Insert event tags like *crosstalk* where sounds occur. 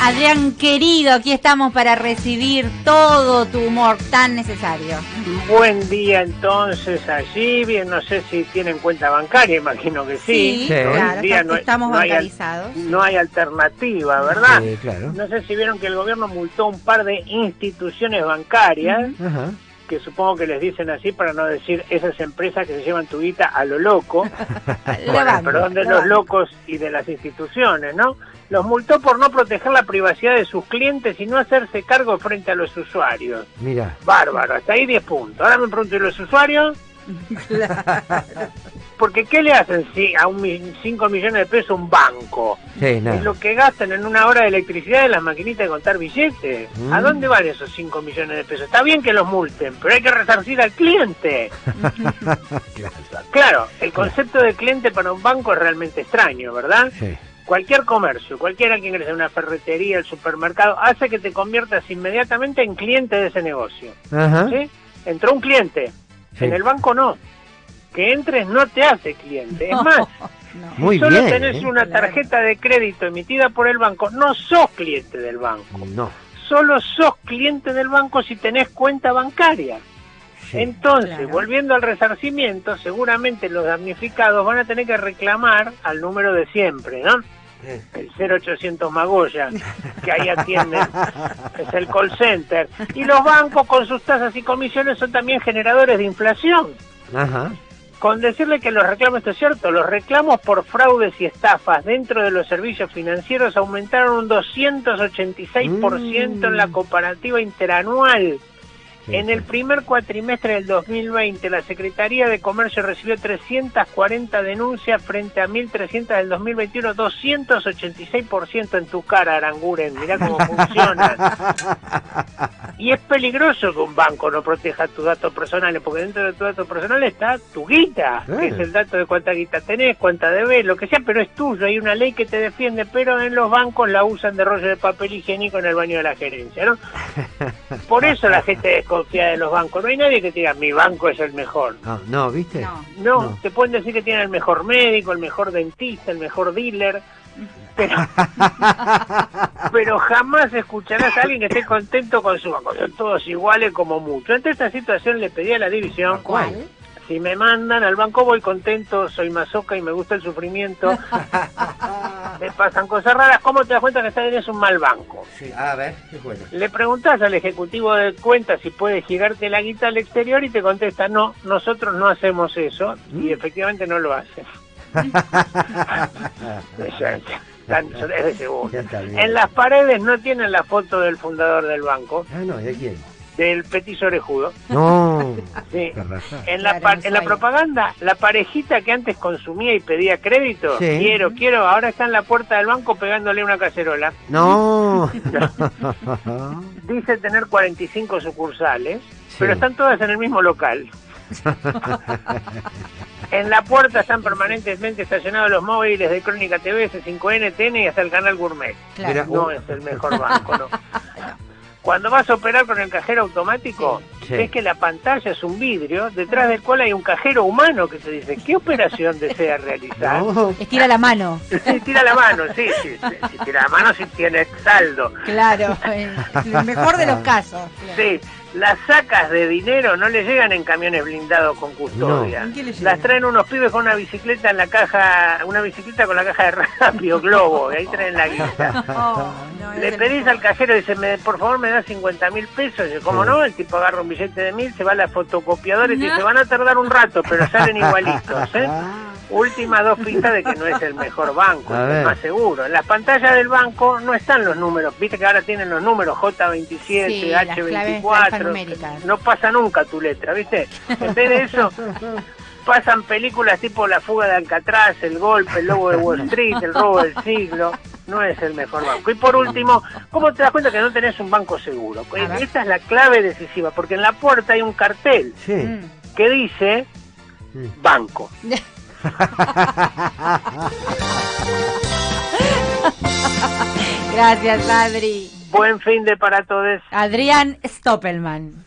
Adrián querido, aquí estamos para recibir todo tu humor tan necesario. Buen día entonces allí, bien, no sé si tienen cuenta bancaria, imagino que sí. Sí, claro, en está- estamos bancarizados. no hay alternativa, ¿verdad? Sí, claro. No sé si vieron que el gobierno multó un par de instituciones bancarias, Ajá. Que supongo que les dicen así para no decir esas empresas que se llevan tu guita a lo loco, banca, perdón de los locos y de las instituciones, ¿no? Los multó por no proteger la privacidad de sus clientes y no hacerse cargo frente a los usuarios. Mira. Bárbaro, hasta ahí 10 puntos. Ahora me pregunto, ¿y los usuarios? *laughs* Porque ¿qué le hacen si a un 5 millones de pesos un banco? Sí, Es lo que gastan en una hora de electricidad en las maquinitas de contar billetes. ¿A Mm. dónde van esos 5 millones de pesos? Está bien que los multen, pero hay que resarcir al cliente. *laughs* Claro. Claro, el concepto de cliente para un banco es realmente extraño, ¿verdad? Sí. Cualquier comercio, cualquiera que ingrese a una ferretería, el supermercado, hace que te conviertas inmediatamente en cliente de ese negocio. Ajá. ¿sí? Entró un cliente, Sí. en el banco no. Que entres no te hace cliente. Es más, *laughs* no. Muy solo bien. tenés ¿eh? una tarjeta de crédito emitida por el banco, no sos cliente del banco. No. Solo sos cliente del banco si tenés cuenta bancaria. Sí. Entonces, Claro. volviendo al resarcimiento, seguramente los damnificados van a tener que reclamar al número de siempre, ¿no? El 0800 Magoya, que ahí atienden, *laughs* es el call center. Y los bancos con sus tasas y comisiones son también generadores de inflación. Ajá. Con decirle que los reclamos, esto es cierto, los reclamos por fraudes y estafas dentro de los servicios financieros aumentaron un 286% en la Mm. comparativa interanual. Sí, En el primer cuatrimestre del 2020, la Secretaría de Comercio recibió 340 denuncias frente a 1.300 del 2021, 286% en tu cara, Aranguren. Mirá cómo *laughs* funciona. Y es peligroso que un banco no proteja tus datos personales, porque dentro de tus datos personales está tu guita, que es el dato de cuánta guita tenés, cuánta debes, lo que sea, pero es tuyo. Hay una ley que te defiende, pero en los bancos la usan de rollo de papel higiénico en el baño de la gerencia, ¿no? *laughs* Por eso la gente de los bancos. No hay nadie que te diga, mi banco es el mejor. No, no, ¿viste? No. No, No. te pueden decir que tienen el mejor médico, el mejor dentista, el mejor dealer, pero, *laughs* pero jamás escucharás a alguien que esté contento con su banco. Son todos iguales como mucho. Ante esta situación le pedí a la división, ¿Cuál? si me mandan al banco voy contento, soy masoca y me gusta el sufrimiento, *laughs* me pasan cosas raras, ¿cómo te das cuenta que tenés un mal banco? Sí, a ver, qué bueno. Le preguntás al ejecutivo de cuentas si puede girarte la guita al exterior y te contesta, no, nosotros no hacemos eso y efectivamente no lo hacen. *laughs* En las paredes no tienen la foto del fundador del banco, Ah, no, ¿de quién? Del petiso orejudo. No. *laughs* Sí. En la, Claro, en la propaganda, la parejita que antes consumía y pedía crédito, Sí. quiero, quiero, ahora está en la puerta del banco pegándole una cacerola. No. *laughs* Dice tener 45 sucursales, Sí. pero están todas en el mismo local. *laughs* en la puerta están permanentemente estacionados los móviles de Crónica TV, C5N, TN y hasta el canal Gourmet. Claro. No es el mejor banco, no. Cuando vas a operar con el cajero automático, Sí. ves que la pantalla es un vidrio detrás del cual hay un cajero humano que te dice qué operación desea realizar. No. Estira la mano. Sí, tira la mano, sí, sí, sí, sí, tira la mano si tiene saldo. Claro. En el mejor de los *laughs* casos. claro. Sí, las sacas de dinero no le llegan en camiones blindados con custodia. No. Las traen unos pibes con una bicicleta en la caja, una bicicleta con la caja de rápido globo, y ahí traen la guita. *laughs* Le pedís al cajero, dice, me, por favor me da 50 mil pesos. Y yo, ¿cómo Sí. no? El tipo agarra un billete de mil, se va a la fotocopiadora y dice, van a tardar un rato, pero salen *laughs* igualitos. ¿eh? Últimas dos pistas de que no es el mejor banco, A es más seguro. En las pantallas del banco no están los números. Viste que ahora tienen los números J27, Sí, las claves H24. alfanuméricas. No pasa nunca tu letra, ¿viste? En vez de eso, pasan películas tipo La fuga de Alcatraz, El golpe, El lobo de Wall Street, El robo del siglo. No es el mejor banco. Y por último, ¿cómo te das cuenta que no tenés un banco seguro? Esta es la clave decisiva, porque en la puerta hay un cartel Sí. Mm. que dice banco. *laughs* Gracias, Adri. Buen fin de para todos. Adrián Stoppelman.